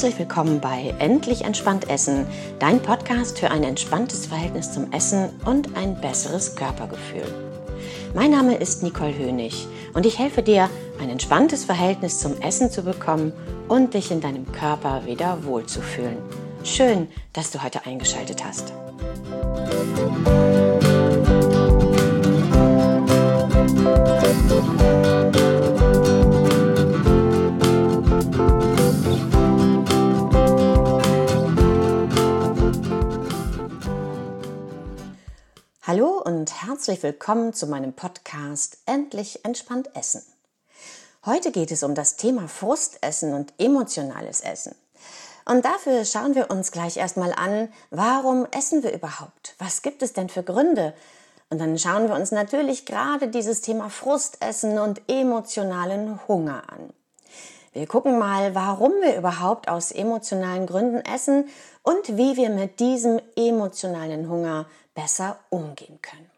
Herzlich willkommen bei Endlich entspannt Essen, dein Podcast für ein entspanntes Verhältnis zum Essen und ein besseres Körpergefühl. Mein Name ist Nicole Hönig und ich helfe dir, ein entspanntes Verhältnis zum Essen zu bekommen und dich in deinem Körper wieder wohlzufühlen. Schön, dass du heute eingeschaltet hast. Hallo herzlich willkommen zu meinem Podcast Endlich entspannt Essen. Heute geht es um das Thema Frustessen und emotionales Essen. Und dafür schauen wir uns gleich erstmal an, warum essen wir überhaupt? Was gibt es denn für Gründe? Und dann schauen wir uns natürlich gerade dieses Thema Frustessen und emotionalen Hunger an. Wir gucken mal, warum wir überhaupt aus emotionalen Gründen essen und wie wir mit diesem emotionalen Hunger besser umgehen können.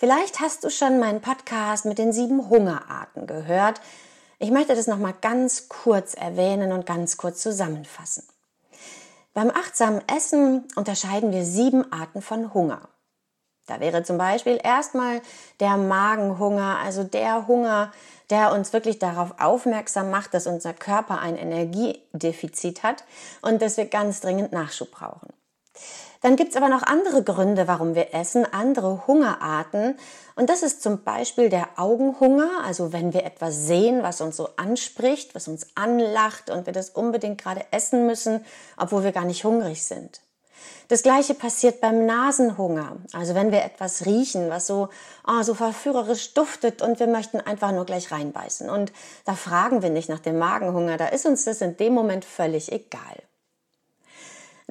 Vielleicht hast du schon meinen Podcast mit den sieben Hungerarten gehört. Ich möchte das nochmal ganz kurz erwähnen und ganz kurz zusammenfassen. Beim achtsamen Essen unterscheiden wir sieben Arten von Hunger. Da wäre zum Beispiel erstmal der Magenhunger, also der Hunger, der uns wirklich darauf aufmerksam macht, dass unser Körper ein Energiedefizit hat und dass wir ganz dringend Nachschub brauchen. Dann gibt's aber noch andere Gründe, warum wir essen, andere Hungerarten. Und das ist zum Beispiel der Augenhunger, also wenn wir etwas sehen, was uns so anspricht, was uns anlacht und wir das unbedingt gerade essen müssen, obwohl wir gar nicht hungrig sind. Das gleiche passiert beim Nasenhunger. Also wenn wir etwas riechen, was so, oh, so verführerisch duftet und wir möchten einfach nur gleich reinbeißen. Und da fragen wir nicht nach dem Magenhunger, da ist uns das in dem Moment völlig egal.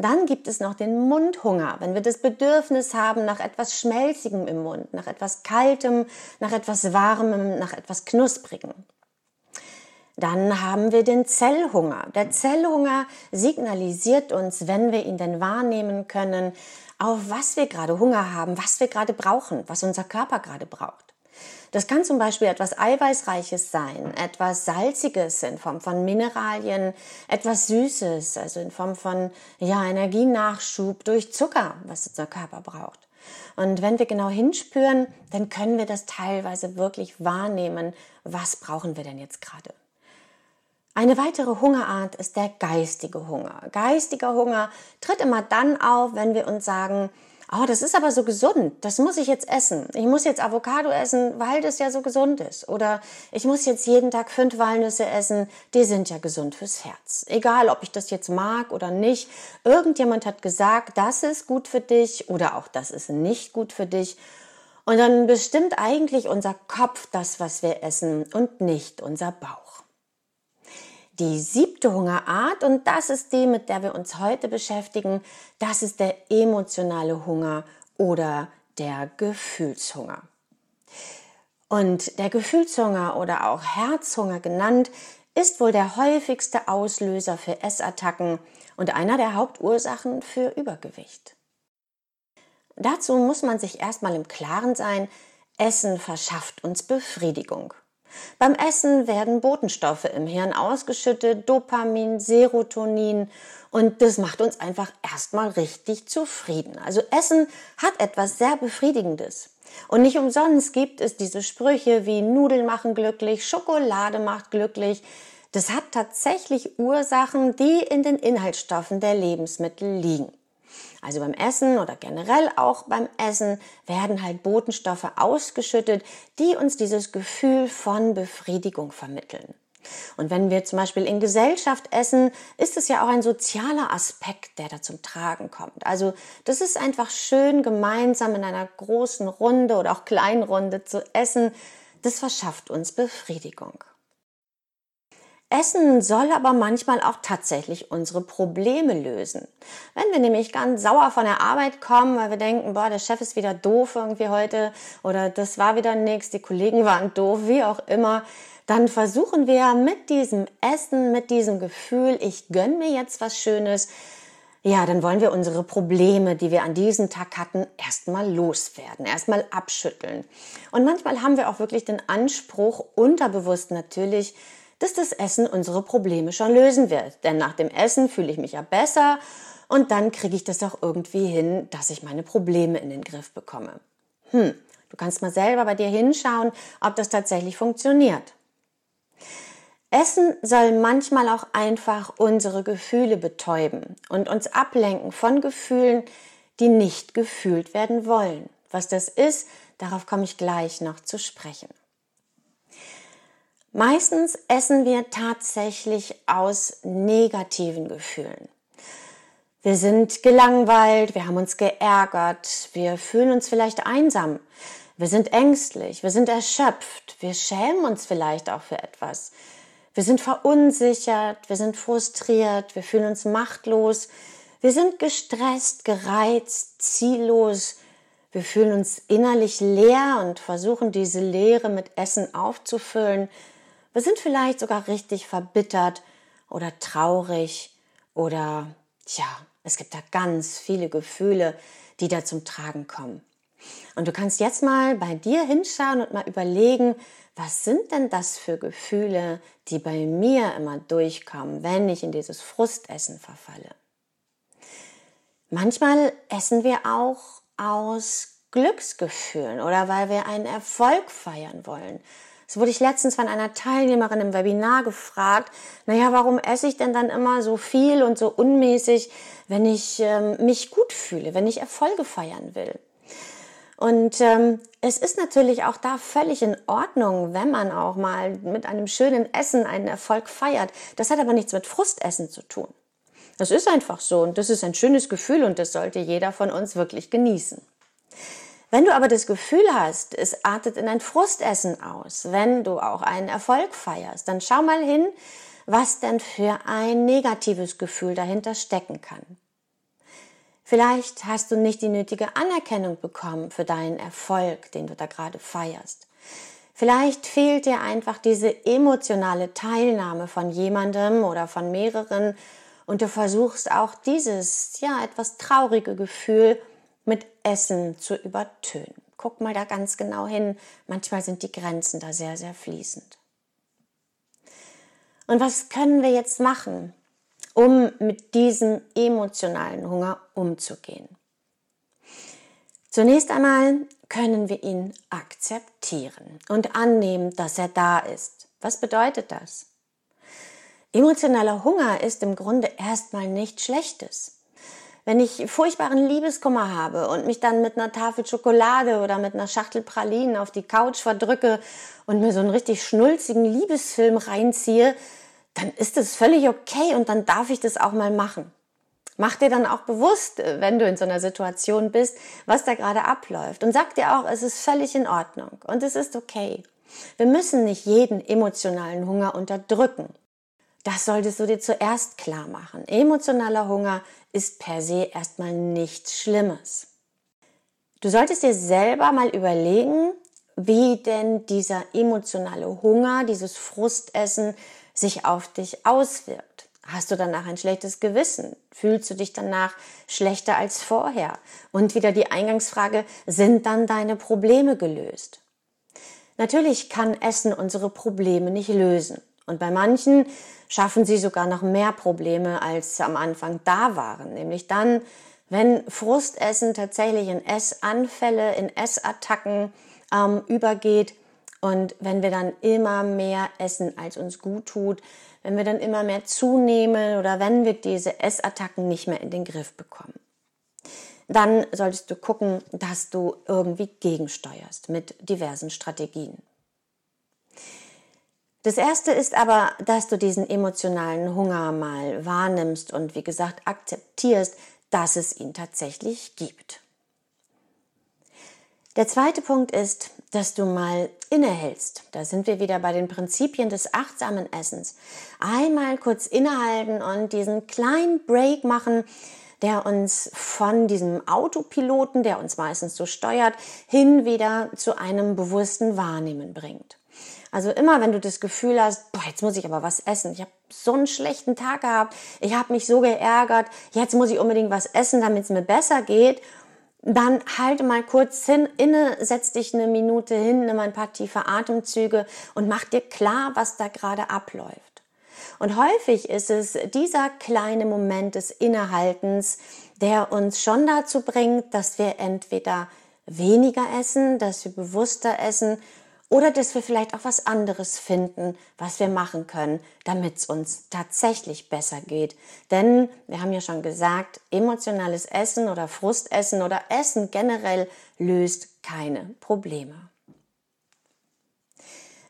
Dann gibt es noch den Mundhunger, wenn wir das Bedürfnis haben nach etwas Schmelzigem im Mund, nach etwas Kaltem, nach etwas Warmem, nach etwas Knusprigem. Dann haben wir den Zellhunger. Der Zellhunger signalisiert uns, wenn wir ihn denn wahrnehmen können, auf was wir gerade Hunger haben, was wir gerade brauchen, was unser Körper gerade braucht. Das kann zum Beispiel etwas Eiweißreiches sein, etwas Salziges in Form von Mineralien, etwas Süßes, also in Form von ja, Energienachschub durch Zucker, was unser Körper braucht. Und wenn wir genau hinspüren, dann können wir das teilweise wirklich wahrnehmen, was brauchen wir denn jetzt gerade. Eine weitere Hungerart ist der geistige Hunger. Geistiger Hunger tritt immer dann auf, wenn wir uns sagen, oh, das ist aber so gesund, das muss ich jetzt essen. Ich muss jetzt Avocado essen, weil das ja so gesund ist. Oder ich muss jetzt jeden Tag fünf Walnüsse essen, die sind ja gesund fürs Herz. Egal, ob ich das jetzt mag oder nicht. Irgendjemand hat gesagt, das ist gut für dich oder auch das ist nicht gut für dich. Und dann bestimmt eigentlich unser Kopf das, was wir essen und nicht unser Bauch die siebte Hungerart und das ist die, mit der wir uns heute beschäftigen. Das ist der emotionale Hunger oder der Gefühlshunger. Und der Gefühlshunger oder auch Herzhunger genannt, ist wohl der häufigste Auslöser für Essattacken und einer der Hauptursachen für Übergewicht. Dazu muss man sich erstmal im Klaren sein, Essen verschafft uns Befriedigung. Beim Essen werden Botenstoffe im Hirn ausgeschüttet, Dopamin, Serotonin und das macht uns einfach erstmal richtig zufrieden. Also Essen hat etwas sehr Befriedigendes. Und nicht umsonst gibt es diese Sprüche wie Nudeln machen glücklich, Schokolade macht glücklich. Das hat tatsächlich Ursachen, die in den Inhaltsstoffen der Lebensmittel liegen. Also beim Essen oder generell auch beim Essen werden halt Botenstoffe ausgeschüttet, die uns dieses Gefühl von Befriedigung vermitteln. Und wenn wir zum Beispiel in Gesellschaft essen, ist es ja auch ein sozialer Aspekt, der da zum Tragen kommt. Also das ist einfach schön, gemeinsam in einer großen Runde oder auch kleinen Runde zu essen. Das verschafft uns Befriedigung. Essen soll aber manchmal auch tatsächlich unsere Probleme lösen. Wenn wir nämlich ganz sauer von der Arbeit kommen, weil wir denken, boah, der Chef ist wieder doof irgendwie heute oder das war wieder nichts, die Kollegen waren doof, wie auch immer, dann versuchen wir mit diesem Essen, mit diesem Gefühl, ich gönn mir jetzt was Schönes, ja, dann wollen wir unsere Probleme, die wir an diesem Tag hatten, erstmal loswerden, erstmal abschütteln. Und manchmal haben wir auch wirklich den Anspruch, unterbewusst natürlich, dass das Essen unsere Probleme schon lösen wird. Denn nach dem Essen fühle ich mich ja besser und dann kriege ich das auch irgendwie hin, dass ich meine Probleme in den Griff bekomme. Hm, du kannst mal selber bei dir hinschauen, ob das tatsächlich funktioniert. Essen soll manchmal auch einfach unsere Gefühle betäuben und uns ablenken von Gefühlen, die nicht gefühlt werden wollen. Was das ist, darauf komme ich gleich noch zu sprechen. Meistens essen wir tatsächlich aus negativen Gefühlen. Wir sind gelangweilt, wir haben uns geärgert, wir fühlen uns vielleicht einsam, wir sind ängstlich, wir sind erschöpft, wir schämen uns vielleicht auch für etwas. Wir sind verunsichert, wir sind frustriert, wir fühlen uns machtlos, wir sind gestresst, gereizt, ziellos, wir fühlen uns innerlich leer und versuchen diese Leere mit Essen aufzufüllen. Wir sind vielleicht sogar richtig verbittert oder traurig oder, tja, es gibt da ganz viele Gefühle, die da zum Tragen kommen. Und du kannst jetzt mal bei dir hinschauen und mal überlegen, was sind denn das für Gefühle, die bei mir immer durchkommen, wenn ich in dieses Frustessen verfalle? Manchmal essen wir auch aus Glücksgefühlen oder weil wir einen Erfolg feiern wollen. Das wurde ich letztens von einer Teilnehmerin im Webinar gefragt, naja, warum esse ich denn dann immer so viel und so unmäßig, wenn ich ähm, mich gut fühle, wenn ich Erfolge feiern will? Und ähm, es ist natürlich auch da völlig in Ordnung, wenn man auch mal mit einem schönen Essen einen Erfolg feiert. Das hat aber nichts mit Frustessen zu tun. Das ist einfach so und das ist ein schönes Gefühl und das sollte jeder von uns wirklich genießen. Wenn du aber das Gefühl hast, es artet in ein Frustessen aus, wenn du auch einen Erfolg feierst, dann schau mal hin, was denn für ein negatives Gefühl dahinter stecken kann. Vielleicht hast du nicht die nötige Anerkennung bekommen für deinen Erfolg, den du da gerade feierst. Vielleicht fehlt dir einfach diese emotionale Teilnahme von jemandem oder von mehreren und du versuchst auch dieses, ja, etwas traurige Gefühl mit Essen zu übertönen. Guck mal da ganz genau hin. Manchmal sind die Grenzen da sehr, sehr fließend. Und was können wir jetzt machen, um mit diesem emotionalen Hunger umzugehen? Zunächst einmal können wir ihn akzeptieren und annehmen, dass er da ist. Was bedeutet das? Emotionaler Hunger ist im Grunde erstmal nichts Schlechtes. Wenn ich furchtbaren Liebeskummer habe und mich dann mit einer Tafel Schokolade oder mit einer Schachtel Pralinen auf die Couch verdrücke und mir so einen richtig schnulzigen Liebesfilm reinziehe, dann ist es völlig okay und dann darf ich das auch mal machen. Mach dir dann auch bewusst, wenn du in so einer Situation bist, was da gerade abläuft und sag dir auch, es ist völlig in Ordnung und es ist okay. Wir müssen nicht jeden emotionalen Hunger unterdrücken. Das solltest du dir zuerst klar machen. Emotionaler Hunger ist per se erstmal nichts Schlimmes. Du solltest dir selber mal überlegen, wie denn dieser emotionale Hunger, dieses Frustessen sich auf dich auswirkt. Hast du danach ein schlechtes Gewissen? Fühlst du dich danach schlechter als vorher? Und wieder die Eingangsfrage, sind dann deine Probleme gelöst? Natürlich kann Essen unsere Probleme nicht lösen. Und bei manchen schaffen sie sogar noch mehr Probleme, als am Anfang da waren. Nämlich dann, wenn Frustessen tatsächlich in Essanfälle, in Essattacken ähm, übergeht und wenn wir dann immer mehr essen, als uns gut tut, wenn wir dann immer mehr zunehmen oder wenn wir diese Essattacken nicht mehr in den Griff bekommen. Dann solltest du gucken, dass du irgendwie gegensteuerst mit diversen Strategien. Das erste ist aber, dass du diesen emotionalen Hunger mal wahrnimmst und wie gesagt akzeptierst, dass es ihn tatsächlich gibt. Der zweite Punkt ist, dass du mal innehältst. Da sind wir wieder bei den Prinzipien des achtsamen Essens. Einmal kurz innehalten und diesen kleinen Break machen, der uns von diesem Autopiloten, der uns meistens so steuert, hin wieder zu einem bewussten Wahrnehmen bringt. Also immer, wenn du das Gefühl hast, boah, jetzt muss ich aber was essen. Ich habe so einen schlechten Tag gehabt. Ich habe mich so geärgert. Jetzt muss ich unbedingt was essen, damit es mir besser geht. dann halte mal kurz hin, inne, setz dich eine Minute hin, nimm ein paar tiefe Atemzüge und mach dir klar, was da gerade abläuft. Und häufig ist es dieser kleine Moment des Innehaltens, der uns schon dazu bringt, dass wir entweder weniger essen, dass wir bewusster essen oder dass wir vielleicht auch was anderes finden, was wir machen können, damit es uns tatsächlich besser geht. Denn wir haben ja schon gesagt, emotionales Essen oder Frustessen oder Essen generell löst keine Probleme.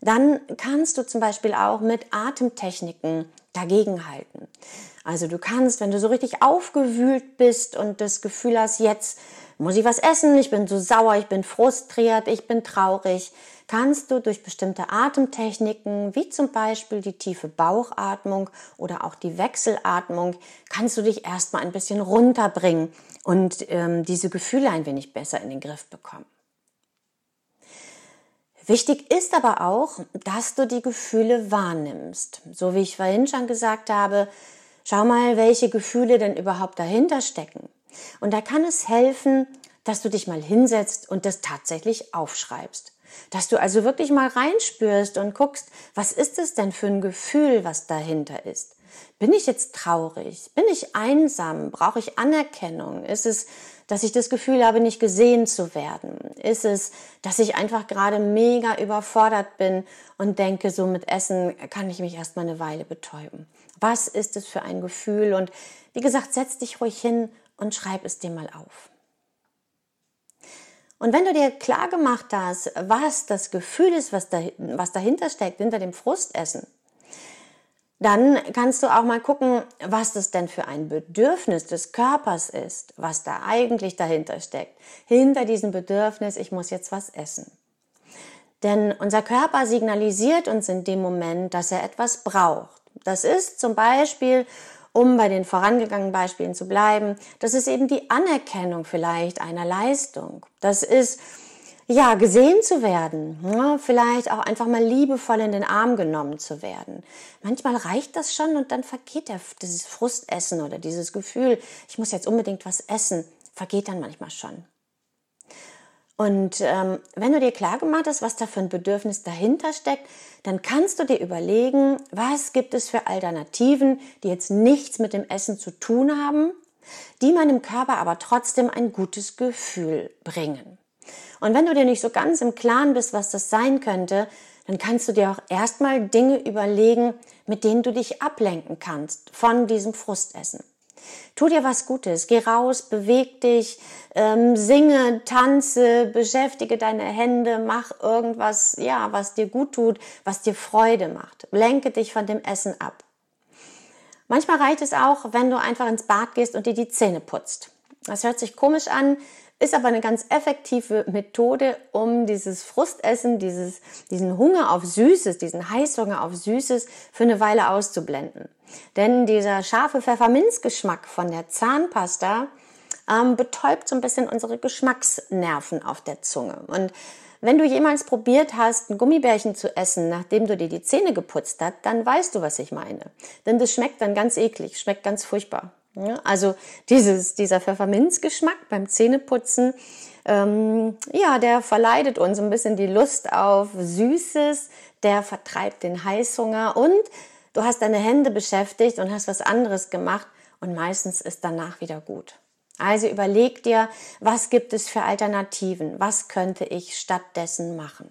Dann kannst du zum Beispiel auch mit Atemtechniken dagegenhalten. Also du kannst, wenn du so richtig aufgewühlt bist und das Gefühl hast, jetzt muss ich was essen, ich bin so sauer, ich bin frustriert, ich bin traurig, kannst du durch bestimmte Atemtechniken, wie zum Beispiel die tiefe Bauchatmung oder auch die Wechselatmung, kannst du dich erstmal ein bisschen runterbringen und ähm, diese Gefühle ein wenig besser in den Griff bekommen. Wichtig ist aber auch, dass du die Gefühle wahrnimmst. So wie ich vorhin schon gesagt habe, schau mal, welche Gefühle denn überhaupt dahinter stecken. Und da kann es helfen, dass du dich mal hinsetzt und das tatsächlich aufschreibst. Dass du also wirklich mal reinspürst und guckst, was ist es denn für ein Gefühl, was dahinter ist? Bin ich jetzt traurig? Bin ich einsam? Brauche ich Anerkennung? Ist es, dass ich das Gefühl habe, nicht gesehen zu werden? Ist es, dass ich einfach gerade mega überfordert bin und denke, so mit Essen kann ich mich erstmal eine Weile betäuben? Was ist es für ein Gefühl? Und wie gesagt, setz dich ruhig hin und schreib es dir mal auf. Und wenn du dir klar gemacht hast, was das Gefühl ist, was, da, was dahinter steckt, hinter dem Frustessen, dann kannst du auch mal gucken, was das denn für ein Bedürfnis des Körpers ist, was da eigentlich dahinter steckt. Hinter diesem Bedürfnis, ich muss jetzt was essen. Denn unser Körper signalisiert uns in dem Moment, dass er etwas braucht. Das ist zum Beispiel, um bei den vorangegangenen Beispielen zu bleiben, das ist eben die Anerkennung vielleicht einer Leistung. Das ist, ja, gesehen zu werden, ja, vielleicht auch einfach mal liebevoll in den Arm genommen zu werden. Manchmal reicht das schon und dann vergeht der, dieses Frustessen oder dieses Gefühl, ich muss jetzt unbedingt was essen, vergeht dann manchmal schon. Und ähm, wenn du dir klar gemacht hast, was da für ein Bedürfnis dahinter steckt, dann kannst du dir überlegen, was gibt es für Alternativen, die jetzt nichts mit dem Essen zu tun haben, die meinem Körper aber trotzdem ein gutes Gefühl bringen. Und wenn du dir nicht so ganz im Klaren bist, was das sein könnte, dann kannst du dir auch erstmal Dinge überlegen, mit denen du dich ablenken kannst von diesem Frustessen. Tu dir was Gutes, geh raus, beweg dich, ähm, singe, tanze, beschäftige deine Hände, mach irgendwas, ja, was dir gut tut, was dir Freude macht. Lenke dich von dem Essen ab. Manchmal reicht es auch, wenn du einfach ins Bad gehst und dir die Zähne putzt. Das hört sich komisch an, ist aber eine ganz effektive Methode, um dieses Frustessen, dieses, diesen Hunger auf Süßes, diesen Heißhunger auf Süßes für eine Weile auszublenden. Denn dieser scharfe Pfefferminzgeschmack von der Zahnpasta ähm, betäubt so ein bisschen unsere Geschmacksnerven auf der Zunge. Und wenn du jemals probiert hast, ein Gummibärchen zu essen, nachdem du dir die Zähne geputzt hast, dann weißt du, was ich meine. Denn das schmeckt dann ganz eklig, schmeckt ganz furchtbar. Also dieses, dieser Pfefferminzgeschmack beim Zähneputzen, ähm, ja, der verleidet uns ein bisschen die Lust auf Süßes, der vertreibt den Heißhunger und du hast deine Hände beschäftigt und hast was anderes gemacht und meistens ist danach wieder gut. Also überleg dir, was gibt es für Alternativen? Was könnte ich stattdessen machen?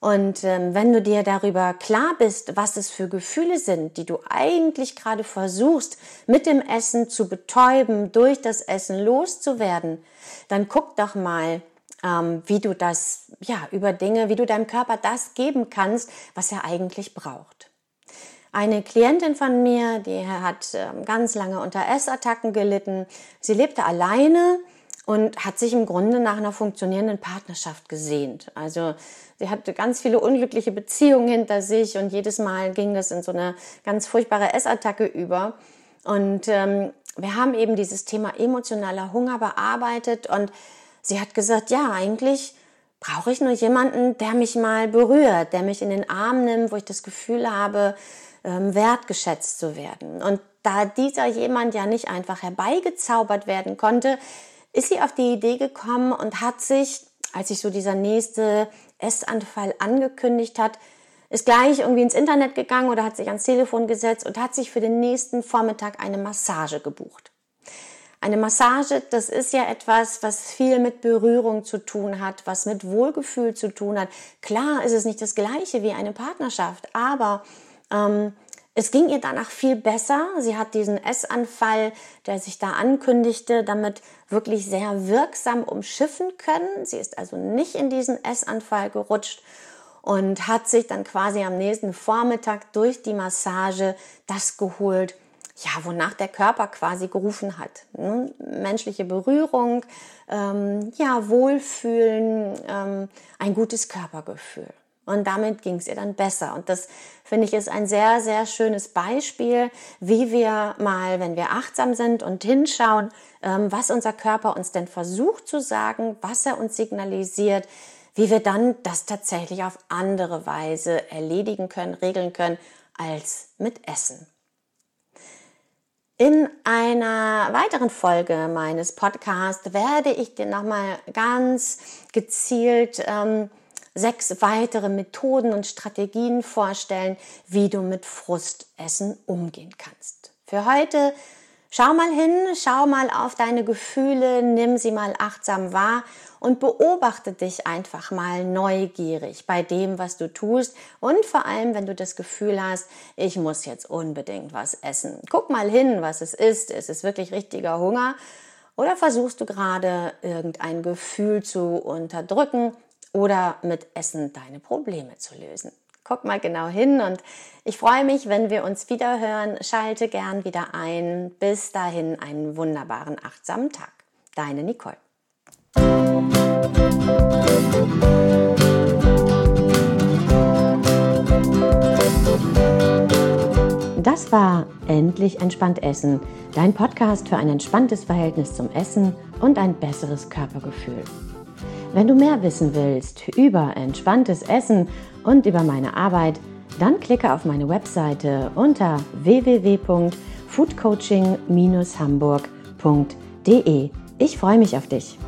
Und ähm, wenn du dir darüber klar bist, was es für Gefühle sind, die du eigentlich gerade versuchst, mit dem Essen zu betäuben, durch das Essen loszuwerden, dann guck doch mal, ähm, wie du das, ja, über Dinge, wie du deinem Körper das geben kannst, was er eigentlich braucht. Eine Klientin von mir, die hat ähm, ganz lange unter Essattacken gelitten. Sie lebte alleine und hat sich im Grunde nach einer funktionierenden Partnerschaft gesehnt. Also sie hatte ganz viele unglückliche Beziehungen hinter sich und jedes Mal ging das in so eine ganz furchtbare Essattacke über. Und ähm, wir haben eben dieses Thema emotionaler Hunger bearbeitet und sie hat gesagt, ja, eigentlich brauche ich nur jemanden, der mich mal berührt, der mich in den Arm nimmt, wo ich das Gefühl habe, ähm, wertgeschätzt zu werden. Und da dieser jemand ja nicht einfach herbeigezaubert werden konnte, ist sie auf die Idee gekommen und hat sich, als sich so dieser nächste Essanfall angekündigt hat, ist gleich irgendwie ins Internet gegangen oder hat sich ans Telefon gesetzt und hat sich für den nächsten Vormittag eine Massage gebucht. Eine Massage, das ist ja etwas, was viel mit Berührung zu tun hat, was mit Wohlgefühl zu tun hat. Klar ist es nicht das gleiche wie eine Partnerschaft, aber ähm, es ging ihr danach viel besser. Sie hat diesen Essanfall, der sich da ankündigte, damit wirklich sehr wirksam umschiffen können. Sie ist also nicht in diesen Essanfall gerutscht und hat sich dann quasi am nächsten Vormittag durch die Massage das geholt, ja, wonach der Körper quasi gerufen hat. Ne? Menschliche Berührung, ähm, ja, Wohlfühlen, ähm, ein gutes Körpergefühl. Und damit ging es ihr dann besser. Und das finde ich ist ein sehr, sehr schönes Beispiel, wie wir mal, wenn wir achtsam sind und hinschauen, ähm, was unser Körper uns denn versucht zu sagen, was er uns signalisiert, wie wir dann das tatsächlich auf andere Weise erledigen können, regeln können, als mit Essen. In einer weiteren Folge meines Podcasts werde ich dir nochmal ganz gezielt ähm, sechs weitere Methoden und Strategien vorstellen, wie du mit Frustessen umgehen kannst. Für heute schau mal hin, schau mal auf deine Gefühle, nimm sie mal achtsam wahr und beobachte dich einfach mal neugierig bei dem, was du tust und vor allem, wenn du das Gefühl hast, ich muss jetzt unbedingt was essen. Guck mal hin, was es ist. Ist es wirklich richtiger Hunger? Oder versuchst du gerade irgendein Gefühl zu unterdrücken oder mit Essen deine Probleme zu lösen? Guck mal genau hin und ich freue mich, wenn wir uns wieder hören. Schalte gern wieder ein. Bis dahin einen wunderbaren, achtsamen Tag. Deine Nicole. Das war Endlich entspannt Essen, dein Podcast für ein entspanntes Verhältnis zum Essen und ein besseres Körpergefühl. Wenn du mehr wissen willst über entspanntes Essen und über meine Arbeit, dann klicke auf meine Webseite unter www.foodcoaching-hamburg.de. Ich freue mich auf dich.